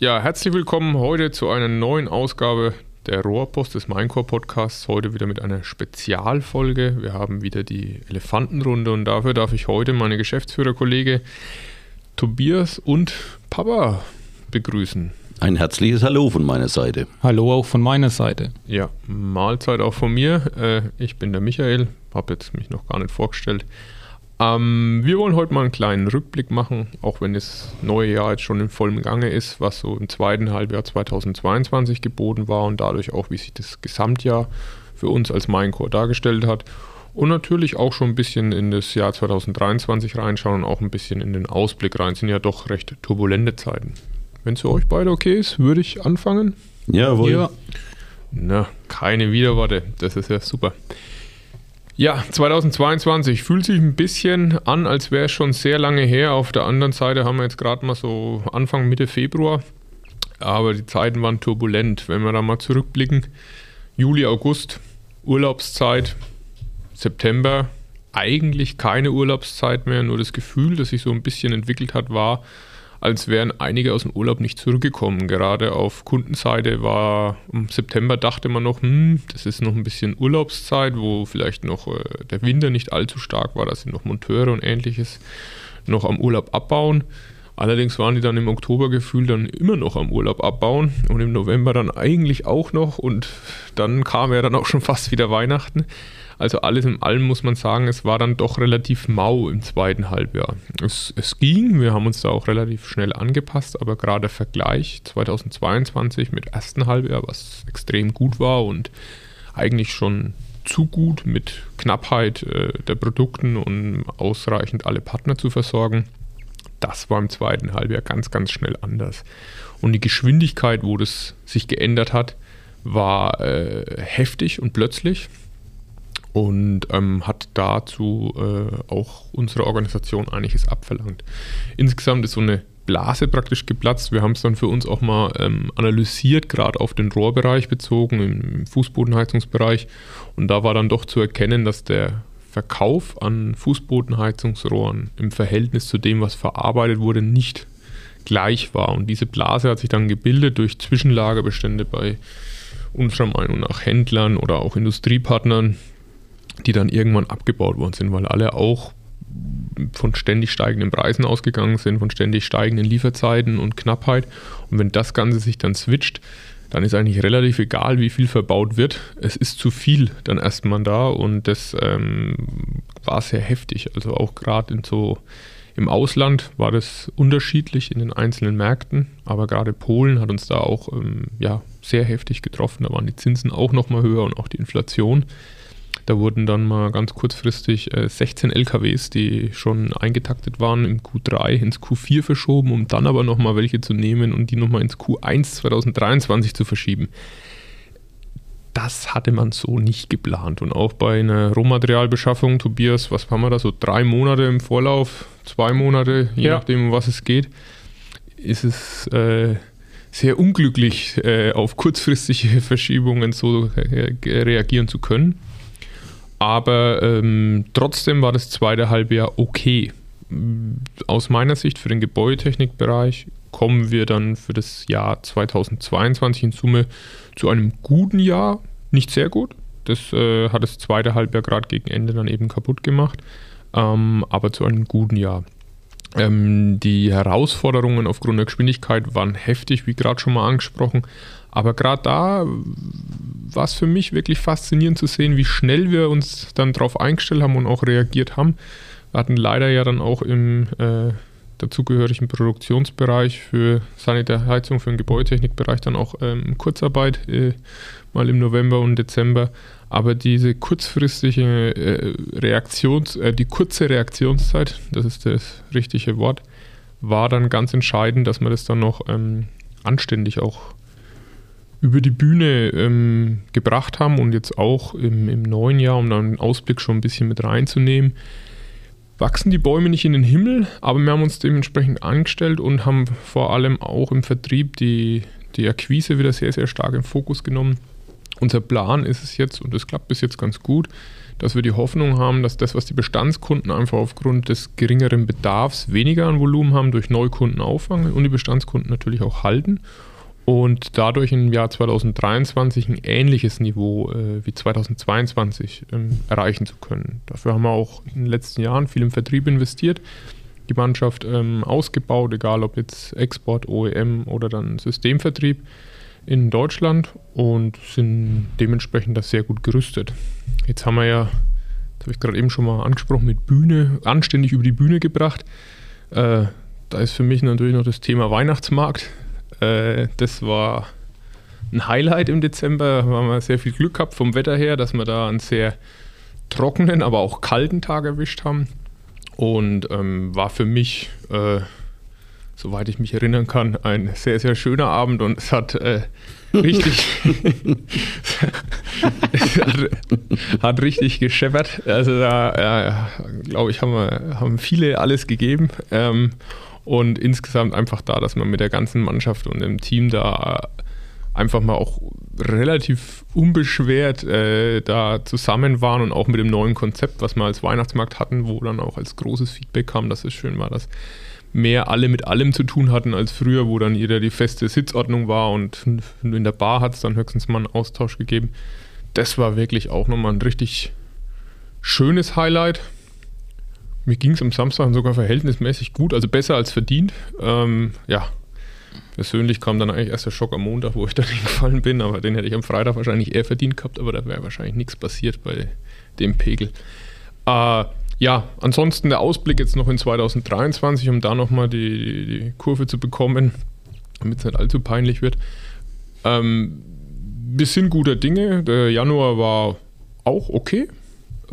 Ja, herzlich willkommen heute zu einer neuen Ausgabe der Rohrpost des Minecore Podcasts. Heute wieder mit einer Spezialfolge. Wir haben wieder die Elefantenrunde und dafür darf ich heute meine Geschäftsführerkollege Tobias und Papa begrüßen. Ein herzliches Hallo von meiner Seite. Hallo auch von meiner Seite. Ja, Mahlzeit auch von mir. Äh, ich bin der Michael, habe jetzt mich noch gar nicht vorgestellt. Ähm, wir wollen heute mal einen kleinen Rückblick machen, auch wenn das neue Jahr jetzt schon in vollem Gange ist, was so im zweiten Halbjahr 2022 geboten war und dadurch auch, wie sich das Gesamtjahr für uns als Minecore dargestellt hat. Und natürlich auch schon ein bisschen in das Jahr 2023 reinschauen und auch ein bisschen in den Ausblick rein. Sind ja doch recht turbulente Zeiten. Wenn es für euch beide okay ist, würde ich anfangen. Jawohl. Ja. Na, keine Widerworte. Das ist ja super. Ja, 2022 fühlt sich ein bisschen an, als wäre es schon sehr lange her. Auf der anderen Seite haben wir jetzt gerade mal so Anfang, Mitte Februar. Aber die Zeiten waren turbulent. Wenn wir da mal zurückblicken, Juli, August, Urlaubszeit, September, eigentlich keine Urlaubszeit mehr. Nur das Gefühl, das sich so ein bisschen entwickelt hat, war, als wären einige aus dem Urlaub nicht zurückgekommen. Gerade auf Kundenseite war im September dachte man noch, hm, das ist noch ein bisschen Urlaubszeit, wo vielleicht noch äh, der Winter nicht allzu stark war, da sind noch Monteure und ähnliches noch am Urlaub abbauen. Allerdings waren die dann im Oktober gefühlt dann immer noch am Urlaub abbauen und im November dann eigentlich auch noch und dann kam ja dann auch schon fast wieder Weihnachten. Also alles in allem muss man sagen, es war dann doch relativ mau im zweiten Halbjahr. Es, es ging, wir haben uns da auch relativ schnell angepasst, aber gerade der Vergleich 2022 mit ersten Halbjahr, was extrem gut war und eigentlich schon zu gut mit Knappheit äh, der Produkten und ausreichend alle Partner zu versorgen. Das war im zweiten Halbjahr ganz, ganz schnell anders. Und die Geschwindigkeit, wo das sich geändert hat, war äh, heftig und plötzlich und ähm, hat dazu äh, auch unsere Organisation einiges abverlangt. Insgesamt ist so eine Blase praktisch geplatzt. Wir haben es dann für uns auch mal ähm, analysiert, gerade auf den Rohrbereich bezogen, im Fußbodenheizungsbereich. Und da war dann doch zu erkennen, dass der Verkauf an Fußbodenheizungsrohren im Verhältnis zu dem, was verarbeitet wurde, nicht gleich war. Und diese Blase hat sich dann gebildet durch Zwischenlagerbestände bei unserer Meinung nach Händlern oder auch Industriepartnern, die dann irgendwann abgebaut worden sind, weil alle auch von ständig steigenden Preisen ausgegangen sind, von ständig steigenden Lieferzeiten und Knappheit. Und wenn das Ganze sich dann switcht, dann ist eigentlich relativ egal, wie viel verbaut wird. Es ist zu viel dann erstmal da und das ähm, war sehr heftig. Also auch gerade so im Ausland war das unterschiedlich in den einzelnen Märkten, aber gerade Polen hat uns da auch ähm, ja, sehr heftig getroffen. Da waren die Zinsen auch nochmal höher und auch die Inflation. Da wurden dann mal ganz kurzfristig äh, 16 LKWs, die schon eingetaktet waren, im Q3 ins Q4 verschoben, um dann aber nochmal welche zu nehmen und die nochmal ins Q1 2023 zu verschieben. Das hatte man so nicht geplant. Und auch bei einer Rohmaterialbeschaffung, Tobias, was haben wir da, so drei Monate im Vorlauf, zwei Monate, je ja. nachdem, um was es geht, ist es äh, sehr unglücklich, äh, auf kurzfristige Verschiebungen so äh, reagieren zu können. Aber ähm, trotzdem war das zweite Halbjahr okay. Aus meiner Sicht für den Gebäudetechnikbereich kommen wir dann für das Jahr 2022 in Summe zu einem guten Jahr. Nicht sehr gut. Das äh, hat das zweite Halbjahr gerade gegen Ende dann eben kaputt gemacht. Ähm, aber zu einem guten Jahr. Ähm, die Herausforderungen aufgrund der Geschwindigkeit waren heftig, wie gerade schon mal angesprochen. Aber gerade da war es für mich wirklich faszinierend zu sehen, wie schnell wir uns dann darauf eingestellt haben und auch reagiert haben. Wir hatten leider ja dann auch im äh, dazugehörigen Produktionsbereich für Sanitärheizung, für den Gebäudetechnikbereich dann auch ähm, Kurzarbeit, äh, mal im November und Dezember. Aber diese kurzfristige äh, Reaktions, äh, die kurze Reaktionszeit, das ist das richtige Wort, war dann ganz entscheidend, dass wir das dann noch ähm, anständig auch über die Bühne ähm, gebracht haben und jetzt auch im, im, neuen Jahr, um dann einen Ausblick schon ein bisschen mit reinzunehmen, wachsen die Bäume nicht in den Himmel, aber wir haben uns dementsprechend angestellt und haben vor allem auch im Vertrieb die, die Akquise wieder sehr, sehr stark im Fokus genommen. Unser Plan ist es jetzt, und das klappt bis jetzt ganz gut, dass wir die Hoffnung haben, dass das, was die Bestandskunden einfach aufgrund des geringeren Bedarfs weniger an Volumen haben, durch Neukunden auffangen und die Bestandskunden natürlich auch halten und dadurch im Jahr 2023 ein ähnliches Niveau äh, wie 2022 ähm, erreichen zu können. Dafür haben wir auch in den letzten Jahren viel im Vertrieb investiert, die Mannschaft ähm, ausgebaut, egal ob jetzt Export, OEM oder dann Systemvertrieb in Deutschland und sind dementsprechend das sehr gut gerüstet. Jetzt haben wir ja, das habe ich gerade eben schon mal angesprochen, mit Bühne, anständig über die Bühne gebracht. Äh, da ist für mich natürlich noch das Thema Weihnachtsmarkt. Äh, das war ein Highlight im Dezember. Da haben wir sehr viel Glück gehabt vom Wetter her, dass wir da einen sehr trockenen, aber auch kalten Tag erwischt haben. Und ähm, war für mich äh, soweit ich mich erinnern kann, ein sehr, sehr schöner Abend und es hat äh, richtig, hat, hat, richtig gescheppert. Also da, äh, glaube ich, haben, wir, haben viele alles gegeben. Ähm, und insgesamt einfach da, dass man mit der ganzen Mannschaft und dem Team da einfach mal auch relativ unbeschwert äh, da zusammen waren und auch mit dem neuen Konzept, was wir als Weihnachtsmarkt hatten, wo dann auch als großes Feedback kam, dass es schön war, dass mehr alle mit allem zu tun hatten als früher, wo dann jeder die feste Sitzordnung war und in der Bar hat es dann höchstens mal einen Austausch gegeben. Das war wirklich auch nochmal ein richtig schönes Highlight. Mir ging es am Samstag sogar verhältnismäßig gut, also besser als verdient. Ähm, ja, persönlich kam dann eigentlich erst der Schock am Montag, wo ich dann hingefallen bin, aber den hätte ich am Freitag wahrscheinlich eher verdient gehabt, aber da wäre wahrscheinlich nichts passiert bei dem Pegel. Äh, ja, ansonsten der Ausblick jetzt noch in 2023, um da nochmal die, die Kurve zu bekommen, damit es nicht allzu peinlich wird. Ähm, wir sind guter Dinge. Der Januar war auch okay.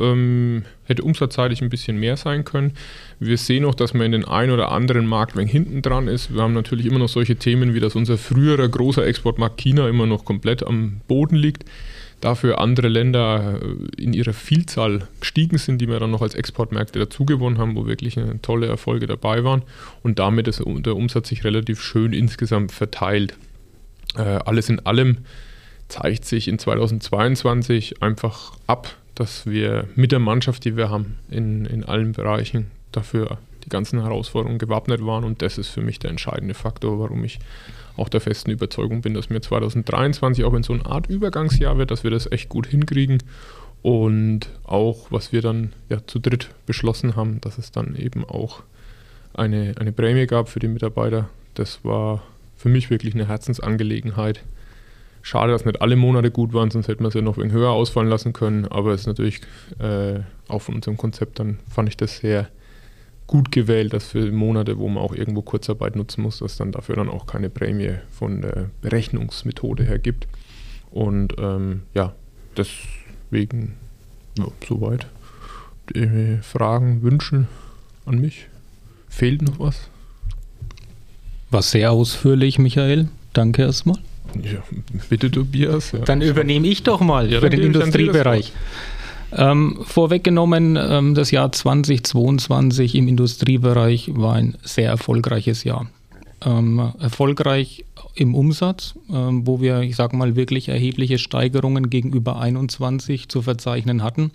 Ähm, hätte umsatzseitig ein bisschen mehr sein können. Wir sehen auch, dass man in den ein oder anderen Markt wenn hinten dran ist. Wir haben natürlich immer noch solche Themen, wie dass unser früherer großer Exportmarkt China immer noch komplett am Boden liegt dafür andere Länder äh, in ihrer Vielzahl gestiegen sind, die wir dann noch als Exportmärkte dazugewonnen haben, wo wirklich tolle Erfolge dabei waren und damit ist der Umsatz sich relativ schön insgesamt verteilt. Äh, alles in allem zeigt sich in 2022 einfach ab, dass wir mit der Mannschaft, die wir haben, in, in allen Bereichen dafür die ganzen Herausforderungen gewappnet waren und das ist für mich der entscheidende Faktor, warum ich auch der festen Überzeugung bin, dass mir 2023, auch wenn so eine Art Übergangsjahr wird, dass wir das echt gut hinkriegen. Und auch, was wir dann ja zu dritt beschlossen haben, dass es dann eben auch eine, eine Prämie gab für die Mitarbeiter. Das war für mich wirklich eine Herzensangelegenheit. Schade, dass nicht alle Monate gut waren, sonst hätten wir es ja noch ein höher ausfallen lassen können. Aber es ist natürlich äh, auch von unserem Konzept, dann fand ich das sehr gut gewählt, dass für Monate, wo man auch irgendwo Kurzarbeit nutzen muss, dass dann dafür dann auch keine Prämie von der Berechnungsmethode her gibt. Und ähm, ja, deswegen ja, soweit. Die Fragen, Wünsche an mich? Fehlt noch was? War sehr ausführlich, Michael. Danke erstmal. Ja, bitte Tobias. Ja. Dann übernehme ich doch mal ja, für den Industriebereich. Ähm, vorweggenommen, ähm, das Jahr 2022 im Industriebereich war ein sehr erfolgreiches Jahr. Ähm, erfolgreich im Umsatz, ähm, wo wir, ich sage mal, wirklich erhebliche Steigerungen gegenüber 21 zu verzeichnen hatten.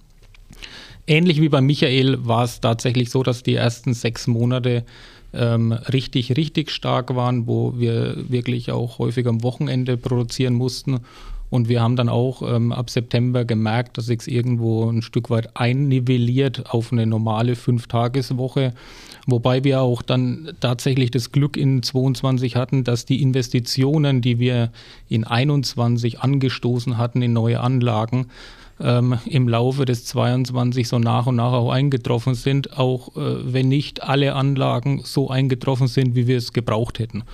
Ähnlich wie bei Michael war es tatsächlich so, dass die ersten sechs Monate ähm, richtig, richtig stark waren, wo wir wirklich auch häufig am Wochenende produzieren mussten und wir haben dann auch ähm, ab September gemerkt, dass sich irgendwo ein Stück weit einnivelliert auf eine normale Fünf-Tageswoche. Wobei wir auch dann tatsächlich das Glück in 22 hatten, dass die Investitionen, die wir in 21 angestoßen hatten in neue Anlagen, ähm, im Laufe des 22 so nach und nach auch eingetroffen sind, auch äh, wenn nicht alle Anlagen so eingetroffen sind, wie wir es gebraucht hätten.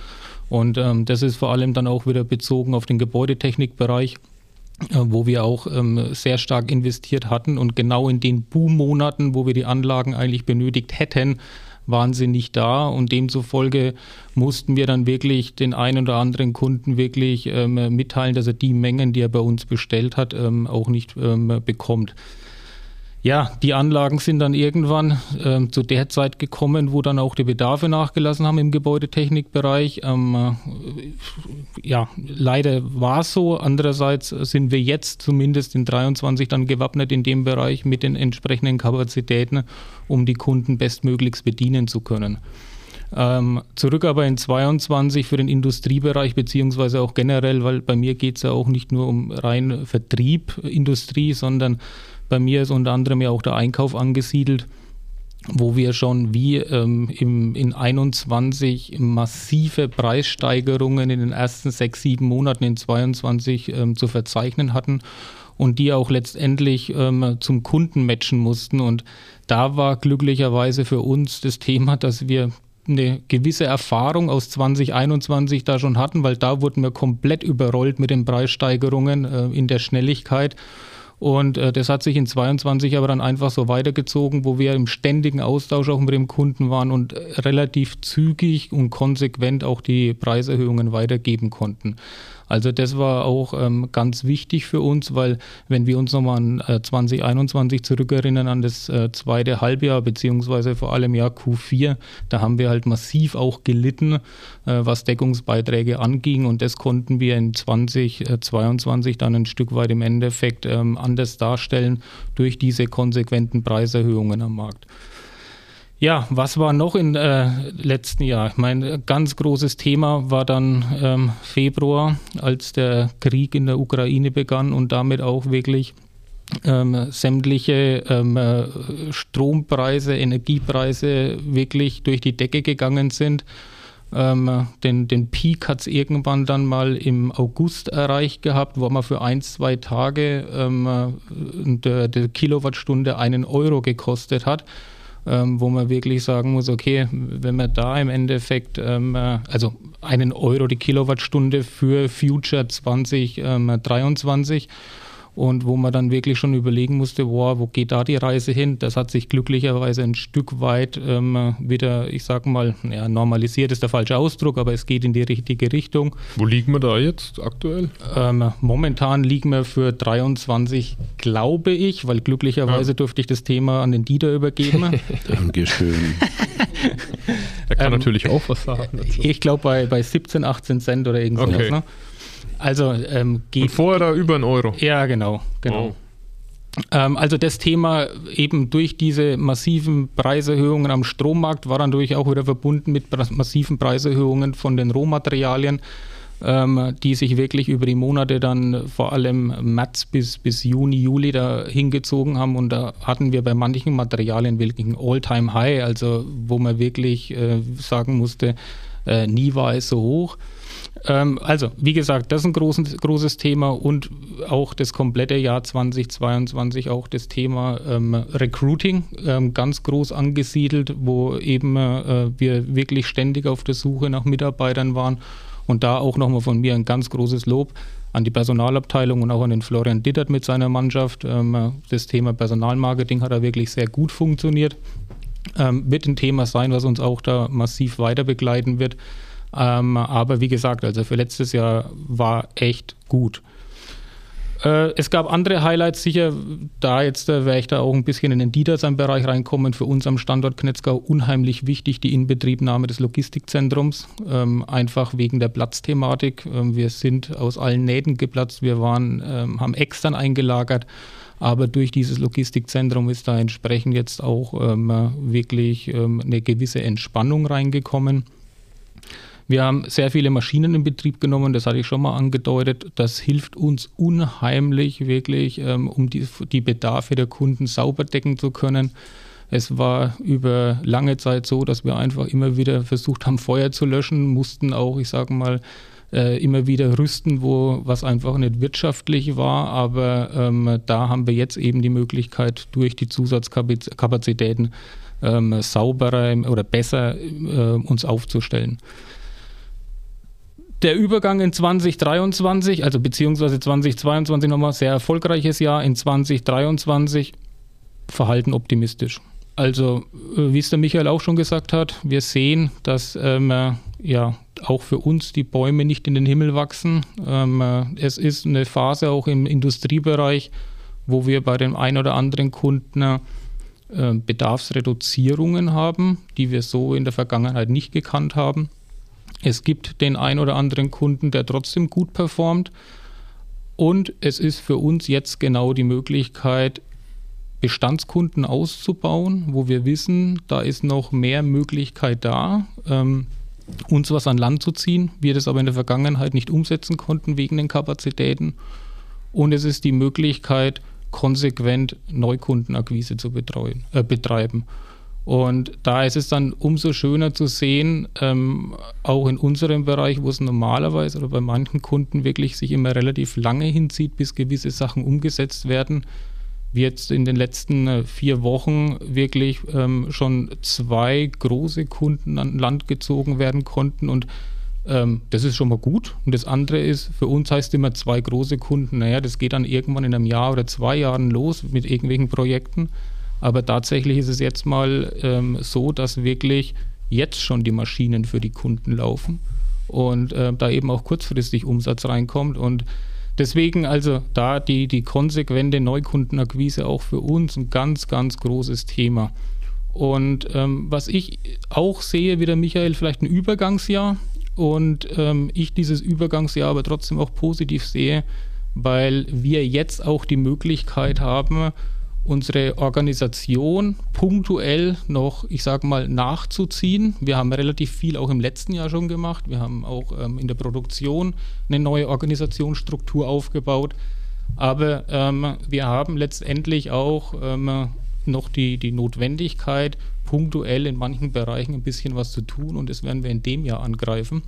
Und ähm, das ist vor allem dann auch wieder bezogen auf den Gebäudetechnikbereich äh, wo wir auch ähm, sehr stark investiert hatten und genau in den Boom-Monaten, wo wir die Anlagen eigentlich benötigt hätten, waren sie nicht da und demzufolge mussten wir dann wirklich den einen oder anderen Kunden wirklich ähm, mitteilen, dass er die Mengen, die er bei uns bestellt hat, ähm, auch nicht ähm, bekommt. Ja, die Anlagen sind dann irgendwann äh, zu der Zeit gekommen, wo dann auch die Bedarfe nachgelassen haben im Gebäudetechnikbereich. Ähm, äh, ja, leider war es so. Andererseits sind wir jetzt zumindest in 23 dann gewappnet in dem Bereich mit den entsprechenden Kapazitäten, um die Kunden bestmöglichst bedienen zu können. Ähm, zurück aber in 22 für den Industriebereich, beziehungsweise auch generell, weil bei mir geht es ja auch nicht nur um rein Vertrieb, Industrie, sondern bei mir ist unter anderem ja auch der Einkauf angesiedelt, wo wir schon wie ähm, im, in 21 massive Preissteigerungen in den ersten sechs, sieben Monaten in 22 ähm, zu verzeichnen hatten und die auch letztendlich ähm, zum Kunden matchen mussten. Und da war glücklicherweise für uns das Thema, dass wir eine gewisse Erfahrung aus 2021 da schon hatten, weil da wurden wir komplett überrollt mit den Preissteigerungen äh, in der Schnelligkeit. Und äh, das hat sich in 22 aber dann einfach so weitergezogen, wo wir im ständigen Austausch auch mit dem Kunden waren und relativ zügig und konsequent auch die Preiserhöhungen weitergeben konnten. Also das war auch ähm, ganz wichtig für uns, weil wenn wir uns nochmal an äh, 2021 zurückerinnern, an das äh, zweite Halbjahr, beziehungsweise vor allem Jahr Q4, da haben wir halt massiv auch gelitten, äh, was Deckungsbeiträge anging und das konnten wir in 2022 dann ein Stück weit im Endeffekt ähm, anders darstellen durch diese konsequenten Preiserhöhungen am Markt. Ja, was war noch im äh, letzten Jahr? Mein ganz großes Thema war dann ähm, Februar, als der Krieg in der Ukraine begann und damit auch wirklich ähm, sämtliche ähm, äh, Strompreise, Energiepreise wirklich durch die Decke gegangen sind. Ähm, den, den Peak hat es irgendwann dann mal im August erreicht gehabt, wo man für ein, zwei Tage ähm, äh, der, der Kilowattstunde einen Euro gekostet hat ähm, wo man wirklich sagen muss, okay, wenn man da im Endeffekt, ähm, äh, also einen Euro die Kilowattstunde für Future 2023 und wo man dann wirklich schon überlegen musste, wow, wo geht da die Reise hin? Das hat sich glücklicherweise ein Stück weit ähm, wieder, ich sag mal, ja, normalisiert ist der falsche Ausdruck, aber es geht in die richtige Richtung. Wo liegen wir da jetzt aktuell? Ähm, momentan liegen wir für 23, glaube ich, weil glücklicherweise ja. durfte ich das Thema an den Dieter übergeben. Dankeschön. er kann ähm, natürlich auch was sagen. Dazu. Ich glaube bei, bei 17, 18 Cent oder irgendwas. Okay. Ne? Also ähm, geht. Und vorher da über einen Euro. Ja, genau, genau. Oh. Ähm, also das Thema eben durch diese massiven Preiserhöhungen am Strommarkt war dann natürlich auch wieder verbunden mit massiven Preiserhöhungen von den Rohmaterialien, ähm, die sich wirklich über die Monate dann vor allem März bis, bis Juni, Juli da hingezogen haben. Und da hatten wir bei manchen Materialien wirklich ein All-Time-High, also wo man wirklich äh, sagen musste, äh, nie war es so hoch. Ähm, also, wie gesagt, das ist ein großes, großes Thema und auch das komplette Jahr 2022 auch das Thema ähm, Recruiting ähm, ganz groß angesiedelt, wo eben äh, wir wirklich ständig auf der Suche nach Mitarbeitern waren. Und da auch nochmal von mir ein ganz großes Lob an die Personalabteilung und auch an den Florian Dittert mit seiner Mannschaft. Ähm, das Thema Personalmarketing hat da wirklich sehr gut funktioniert. Ähm, wird ein Thema sein, was uns auch da massiv weiter begleiten wird. Ähm, aber wie gesagt, also für letztes Jahr war echt gut. Äh, es gab andere Highlights sicher, da jetzt äh, wäre ich da auch ein bisschen in den Dietersheim-Bereich reinkommen. Für uns am Standort Knetzgau unheimlich wichtig die Inbetriebnahme des Logistikzentrums, ähm, einfach wegen der Platzthematik. Ähm, wir sind aus allen Nähten geplatzt, wir waren, ähm, haben extern eingelagert. Aber durch dieses Logistikzentrum ist da entsprechend jetzt auch ähm, wirklich ähm, eine gewisse Entspannung reingekommen. Wir haben sehr viele Maschinen in Betrieb genommen, das hatte ich schon mal angedeutet. Das hilft uns unheimlich wirklich, ähm, um die, die Bedarfe der Kunden sauber decken zu können. Es war über lange Zeit so, dass wir einfach immer wieder versucht haben, Feuer zu löschen, mussten auch, ich sage mal, äh, immer wieder rüsten, wo was einfach nicht wirtschaftlich war. Aber ähm, da haben wir jetzt eben die Möglichkeit, durch die Zusatzkapazitäten ähm, sauberer oder besser äh, uns aufzustellen der Übergang in 2023, also beziehungsweise 2022 nochmal sehr erfolgreiches Jahr, in 2023 verhalten optimistisch. Also, äh, wie es der Michael auch schon gesagt hat, wir sehen, dass ähm, äh, ja auch für uns die Bäume nicht in den Himmel wachsen. Ähm, äh, es ist eine Phase auch im Industriebereich, wo wir bei dem einen oder anderen Kunden Bedarfsreduzierungen haben, die wir so in der Vergangenheit nicht gekannt haben. Es gibt den einen oder anderen Kunden, der trotzdem gut performt. Und es ist für uns jetzt genau die Möglichkeit, Bestandskunden auszubauen, wo wir wissen, da ist noch mehr Möglichkeit da, ähm, uns was an Land zu ziehen, wir das aber in der Vergangenheit nicht umsetzen konnten wegen den Kapazitäten. Und es ist die Möglichkeit, konsequent Neukundenakquise zu betreuen, äh, betreiben. Und da ist es dann umso schöner zu sehen, ähm, auch in unserem Bereich, wo es normalerweise oder bei manchen Kunden wirklich sich immer relativ lange hinzieht, bis gewisse Sachen umgesetzt werden, wie jetzt in den letzten äh, vier Wochen wirklich ähm, schon zwei große Kunden an Land gezogen werden konnten und ähm, das ist schon mal gut. Und das andere ist, für uns heißt immer zwei große Kunden, naja, das geht dann irgendwann in einem Jahr oder zwei Jahren los mit irgendwelchen Projekten. Aber tatsächlich ist es jetzt mal ähm, so, dass wirklich jetzt schon die Maschinen für die Kunden laufen und äh, da eben auch kurzfristig Umsatz reinkommt. Und deswegen also da die, die konsequente Neukundenakquise auch für uns ein ganz, ganz großes Thema. Und ähm, was ich auch sehe, wie der Michael, vielleicht ein Übergangsjahr und ähm, ich dieses Übergangsjahr aber trotzdem auch positiv sehe, weil wir jetzt auch die Möglichkeit haben, unsere Organisation punktuell noch, ich sage mal, nachzuziehen. Wir haben relativ viel auch im letzten Jahr schon gemacht. Wir haben auch ähm, in der Produktion eine neue Organisationsstruktur aufgebaut. Aber ähm, wir haben letztendlich auch ähm, noch die, die Notwendigkeit, punktuell in manchen Bereichen ein bisschen was zu tun und das werden wir in dem Jahr angreifen.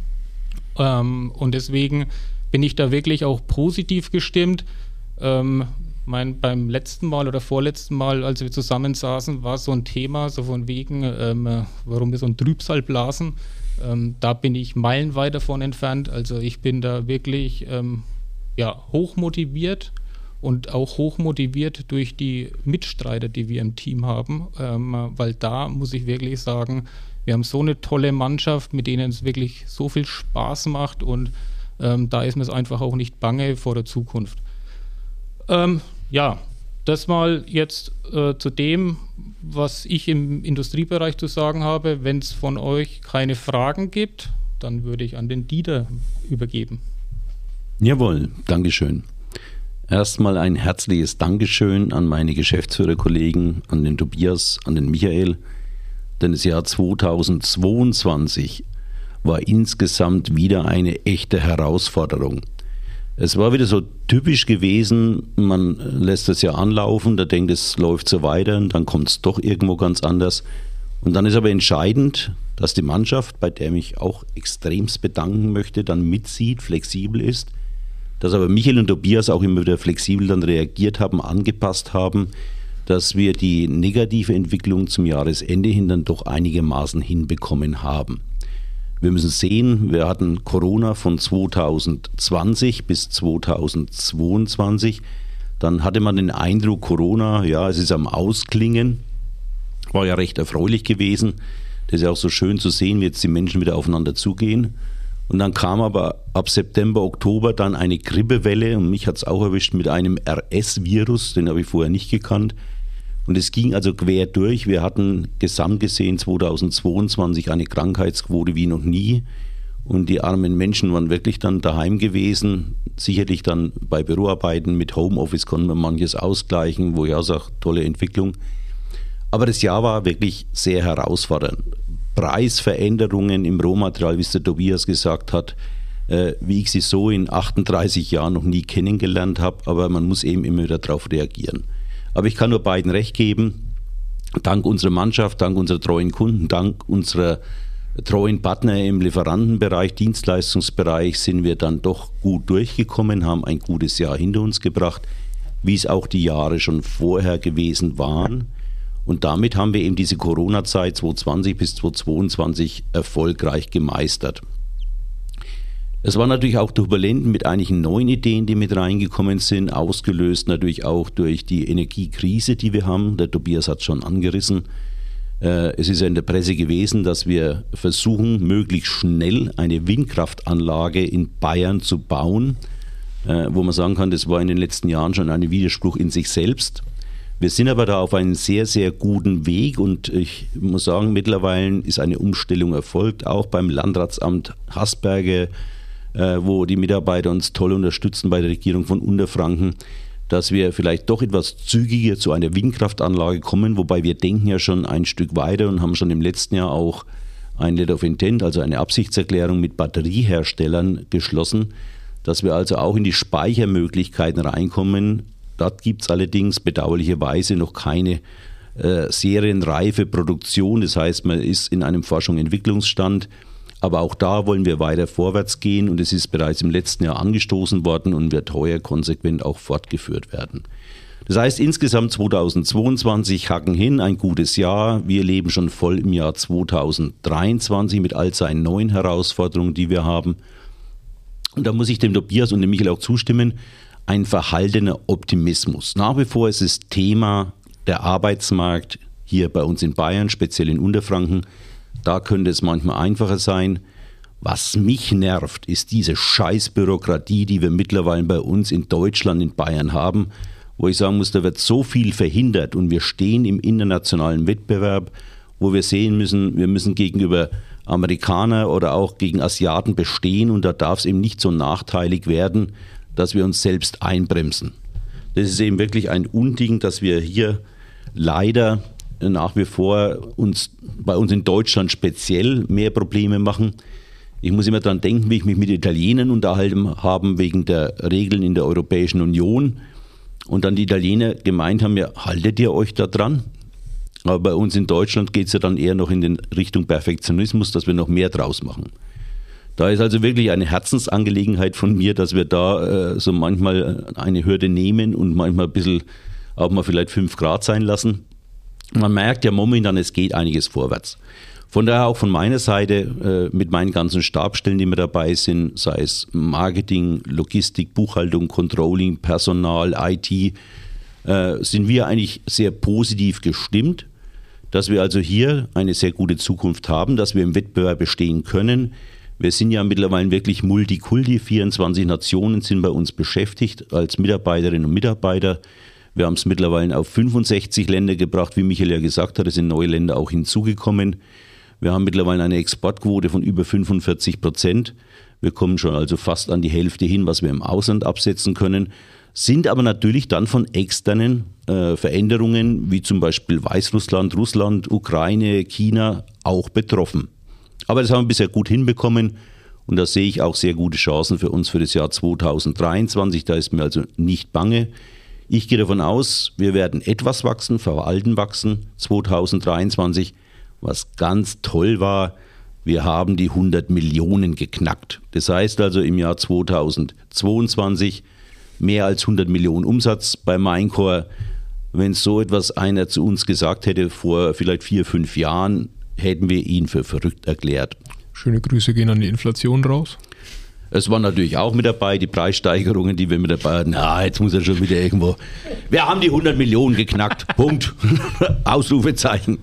Ähm, und deswegen bin ich da wirklich auch positiv gestimmt. Ähm, mein, beim letzten Mal oder vorletzten Mal, als wir zusammensaßen, war so ein Thema, so von wegen, ähm, warum wir so ein Trübsal blasen. Ähm, da bin ich meilenweit davon entfernt. Also ich bin da wirklich ähm, ja, hoch motiviert und auch hoch motiviert durch die Mitstreiter, die wir im Team haben, ähm, weil da muss ich wirklich sagen, wir haben so eine tolle Mannschaft, mit denen es wirklich so viel Spaß macht und ähm, da ist mir es einfach auch nicht bange vor der Zukunft. Ähm, ja, das mal jetzt äh, zu dem, was ich im Industriebereich zu sagen habe. Wenn es von euch keine Fragen gibt, dann würde ich an den Dieter übergeben. Jawohl, Dankeschön. Erstmal ein herzliches Dankeschön an meine Geschäftsführerkollegen, an den Tobias, an den Michael, denn das Jahr 2022 war insgesamt wieder eine echte Herausforderung. Es war wieder so typisch gewesen, man lässt das ja anlaufen, da denkt es läuft so weiter und dann kommt es doch irgendwo ganz anders. Und dann ist aber entscheidend, dass die Mannschaft, bei der mich auch extremst bedanken möchte, dann mitzieht, flexibel ist, dass aber Michael und Tobias auch immer wieder flexibel dann reagiert haben, angepasst haben, dass wir die negative Entwicklung zum Jahresende hin dann doch einigermaßen hinbekommen haben. Wir müssen sehen, wir hatten Corona von 2020 bis 2022. Dann hatte man den Eindruck, Corona, ja, es ist am Ausklingen. War ja recht erfreulich gewesen. Das ist ja auch so schön zu sehen, wie jetzt die Menschen wieder aufeinander zugehen. Und dann kam aber ab September, Oktober dann eine Grippewelle und mich hat es auch erwischt mit einem RS-Virus, den habe ich vorher nicht gekannt. Und es ging also quer durch. Wir hatten gesamt gesehen 2022 eine Krankheitsquote wie noch nie. Und die armen Menschen waren wirklich dann daheim gewesen. Sicherlich dann bei Büroarbeiten mit Homeoffice konnte man manches ausgleichen, wo ja auch tolle Entwicklung. Aber das Jahr war wirklich sehr herausfordernd. Preisveränderungen im Rohmaterial, wie es der Tobias gesagt hat, äh, wie ich sie so in 38 Jahren noch nie kennengelernt habe, aber man muss eben immer wieder darauf reagieren. Aber ich kann nur beiden recht geben. Dank unserer Mannschaft, dank unserer treuen Kunden, dank unserer treuen Partner im Lieferantenbereich, Dienstleistungsbereich sind wir dann doch gut durchgekommen, haben ein gutes Jahr hinter uns gebracht, wie es auch die Jahre schon vorher gewesen waren. Und damit haben wir eben diese Corona-Zeit 2020 bis 2022 erfolgreich gemeistert. Es war natürlich auch turbulent mit einigen neuen Ideen, die mit reingekommen sind, ausgelöst natürlich auch durch die Energiekrise, die wir haben. Der Tobias hat schon angerissen. Äh, es ist ja in der Presse gewesen, dass wir versuchen, möglichst schnell eine Windkraftanlage in Bayern zu bauen. äh, wo man sagen kann, das war in den letzten Jahren schon ein Widerspruch in sich selbst. Wir sind aber da auf einem sehr, sehr guten Weg und ich muss sagen, mittlerweile ist eine Umstellung erfolgt, auch beim Landratsamt Hasberge, äh, wo die Mitarbeiter uns toll unterstützen bei der Regierung von Unterfranken, dass wir vielleicht doch etwas zügiger zu einer Windkraftanlage kommen, wobei wir denken ja schon ein Stück weiter und haben schon im letzten Jahr auch ein Letter of Intent, also eine Absichtserklärung mit Batterieherstellern geschlossen, dass wir also auch in die Speichermöglichkeiten reinkommen. Dort gibt es allerdings bedauerlicherweise noch keine äh, serienreife Produktion. Das heißt, man ist in einem Forschung- und Entwicklungsstand. Aber auch da wollen wir weiter vorwärts gehen und es ist bereits im letzten Jahr angestoßen worden und wird heuer konsequent auch fortgeführt werden. Das heißt insgesamt 2022 hacken hin, ein gutes Jahr. Wir leben schon voll im Jahr 2023 mit all seinen neuen Herausforderungen, die wir haben. Und da muss ich dem Tobias und dem Michael auch zustimmen, ein verhaltener Optimismus. Nach wie vor ist es Thema der Arbeitsmarkt hier bei uns in Bayern, speziell in Unterfranken. Da könnte es manchmal einfacher sein. Was mich nervt, ist diese Scheißbürokratie, die wir mittlerweile bei uns in Deutschland, in Bayern haben, wo ich sagen muss, da wird so viel verhindert und wir stehen im internationalen Wettbewerb, wo wir sehen müssen, wir müssen gegenüber Amerikaner oder auch gegen Asiaten bestehen und da darf es eben nicht so nachteilig werden, dass wir uns selbst einbremsen. Das ist eben wirklich ein Unding, dass wir hier leider nach wie vor uns bei uns in Deutschland speziell mehr Probleme machen. Ich muss immer daran denken, wie ich mich mit Italienern unterhalten habe wegen der Regeln in der Europäischen Union. Und dann die Italiener gemeint haben, ja, haltet ihr euch da dran? Aber bei uns in Deutschland geht es ja dann eher noch in den Richtung Perfektionismus, dass wir noch mehr draus machen. Da ist also wirklich eine Herzensangelegenheit von mir, dass wir da äh, so manchmal eine Hürde nehmen und manchmal ein bisschen auch mal vielleicht fünf Grad sein lassen. Man merkt ja momentan, es geht einiges vorwärts. Von daher auch von meiner Seite äh, mit meinen ganzen Stabstellen, die mir dabei sind, sei es Marketing, Logistik, Buchhaltung, Controlling, Personal, IT, äh, sind wir eigentlich sehr positiv gestimmt dass wir also hier eine sehr gute Zukunft haben, dass wir im Wettbewerb bestehen können. Wir sind ja mittlerweile wirklich Multikulti, 24 Nationen sind bei uns beschäftigt als Mitarbeiterinnen und Mitarbeiter. Wir haben es mittlerweile auf 65 Länder gebracht, wie Michael ja gesagt hat, es sind neue Länder auch hinzugekommen. Wir haben mittlerweile eine Exportquote von über 45 Prozent. Wir kommen schon also fast an die Hälfte hin, was wir im Ausland absetzen können sind aber natürlich dann von externen äh, Veränderungen wie zum Beispiel Weißrussland, Russland, Ukraine, China auch betroffen. Aber das haben wir bisher gut hinbekommen und da sehe ich auch sehr gute Chancen für uns für das Jahr 2023. Da ist mir also nicht bange. Ich gehe davon aus, wir werden etwas wachsen, verwalten wachsen 2023. Was ganz toll war, wir haben die 100 Millionen geknackt. Das heißt also im Jahr 2022 mehr als 100 Millionen Umsatz bei Minecore. Wenn so etwas einer zu uns gesagt hätte vor vielleicht vier, fünf Jahren, hätten wir ihn für verrückt erklärt. Schöne Grüße gehen an die Inflation raus. Es war natürlich auch mit dabei, die Preissteigerungen, die wir mit dabei hatten. Na, jetzt muss er schon wieder irgendwo. Wir haben die 100 Millionen geknackt. Punkt. Ausrufezeichen.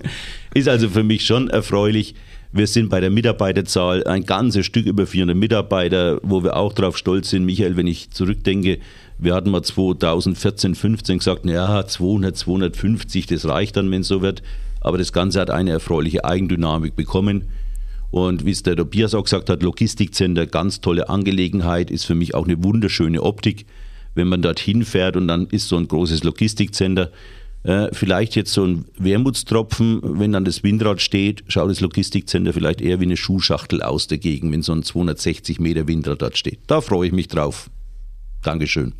Ist also für mich schon erfreulich. Wir sind bei der Mitarbeiterzahl ein ganzes Stück über 400 Mitarbeiter, wo wir auch darauf stolz sind. Michael, wenn ich zurückdenke, wir hatten mal 2014, 15 gesagt, naja, 200, 250, das reicht dann, wenn es so wird. Aber das Ganze hat eine erfreuliche Eigendynamik bekommen. Und wie es der Tobias auch gesagt hat, Logistikcenter, ganz tolle Angelegenheit, ist für mich auch eine wunderschöne Optik. Wenn man dorthin fährt und dann ist so ein großes Logistikcenter, äh, vielleicht jetzt so ein Wermutstropfen, wenn dann das Windrad steht, schaut das Logistikcenter vielleicht eher wie eine Schuhschachtel aus dagegen, wenn so ein 260 Meter Windrad dort steht. Da freue ich mich drauf. Dankeschön.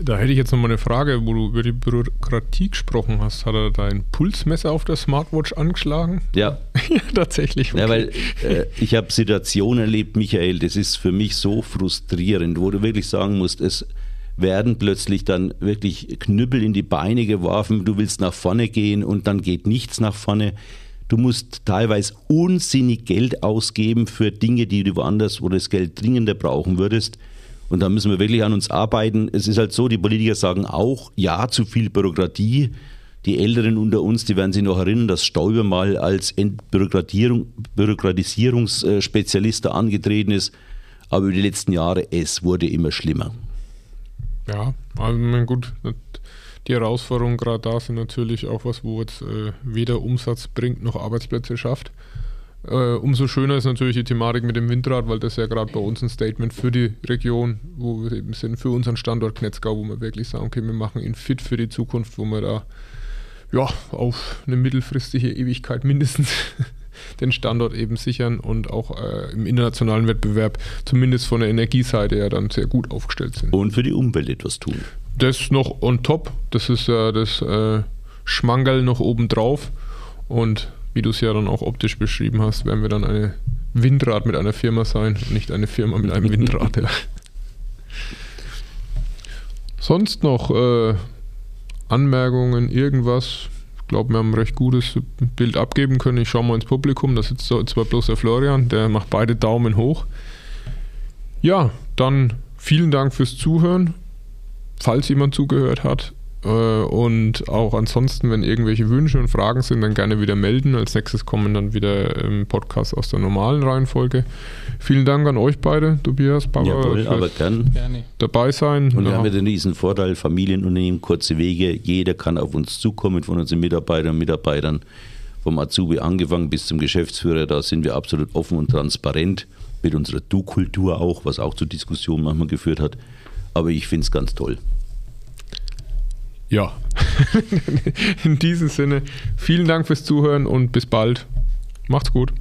Da hätte ich jetzt noch mal eine Frage, wo du über die Bürokratie gesprochen hast. Hat er dein Pulsmesser auf der Smartwatch angeschlagen? Ja. ja, tatsächlich. Okay. Ja, weil äh, ich habe Situationen erlebt, Michael, das ist für mich so frustrierend, wo du wirklich sagen musst, es werden plötzlich dann wirklich Knüppel in die Beine geworfen, du willst nach vorne gehen und dann geht nichts nach vorne. Du musst teilweise unsinnig Geld ausgeben für Dinge, die du woanders, wo du das Geld dringender brauchen würdest. Und da müssen wir wirklich an uns arbeiten. Es ist halt so, die Politiker sagen auch, ja, zu viel Bürokratie. Die Älteren unter uns, die werden sich noch erinnern, dass Stoiber mal als Bürokratisierungsspezialist angetreten ist. Aber über die letzten Jahre, es wurde immer schlimmer. Ja, also gut, die Herausforderungen gerade da sind natürlich auch was, wo jetzt äh, weder Umsatz bringt noch Arbeitsplätze schafft. Äh, umso schöner ist natürlich die Thematik mit dem Windrad, weil das ja gerade bei uns ein Statement für die Region, wo wir eben sind, für unseren Standort Knetzgau, wo wir wirklich sagen, okay, wir machen ihn fit für die Zukunft, wo wir da ja auf eine mittelfristige Ewigkeit mindestens den Standort eben sichern und auch äh, im internationalen Wettbewerb zumindest von der Energieseite ja dann sehr gut aufgestellt sind. Und für die Umwelt etwas tun. Das noch on top, das ist ja das äh, Schmangerl noch oben drauf und wie du es ja dann auch optisch beschrieben hast, werden wir dann eine Windrad mit einer Firma sein und nicht eine Firma mit einem Windrad. Ja. Sonst noch äh, Anmerkungen, irgendwas? glaube, wir haben ein recht gutes Bild abgeben können. Ich schaue mal ins Publikum, da sitzt zwar bloß der Florian, der macht beide Daumen hoch. Ja, dann vielen Dank fürs Zuhören, falls jemand zugehört hat. Äh, und auch ansonsten, wenn irgendwelche Wünsche und Fragen sind, dann gerne wieder melden. Als nächstes kommen dann wieder ähm, Podcasts aus der normalen Reihenfolge. Vielen Dank an euch beide, Tobias, Papa, Jawohl, aber gern. dabei sein. Und wir haben ja den riesen Vorteil, Familienunternehmen, kurze Wege. Jeder kann auf uns zukommen von unseren Mitarbeitern und Mitarbeitern, vom Azubi angefangen bis zum Geschäftsführer. Da sind wir absolut offen und transparent mit unserer Du-Kultur auch, was auch zu Diskussionen manchmal geführt hat. Aber ich finde es ganz toll. Ja, in diesem Sinne, vielen Dank fürs Zuhören und bis bald. Macht's gut.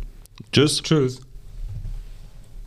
Tschüss. Tschüss.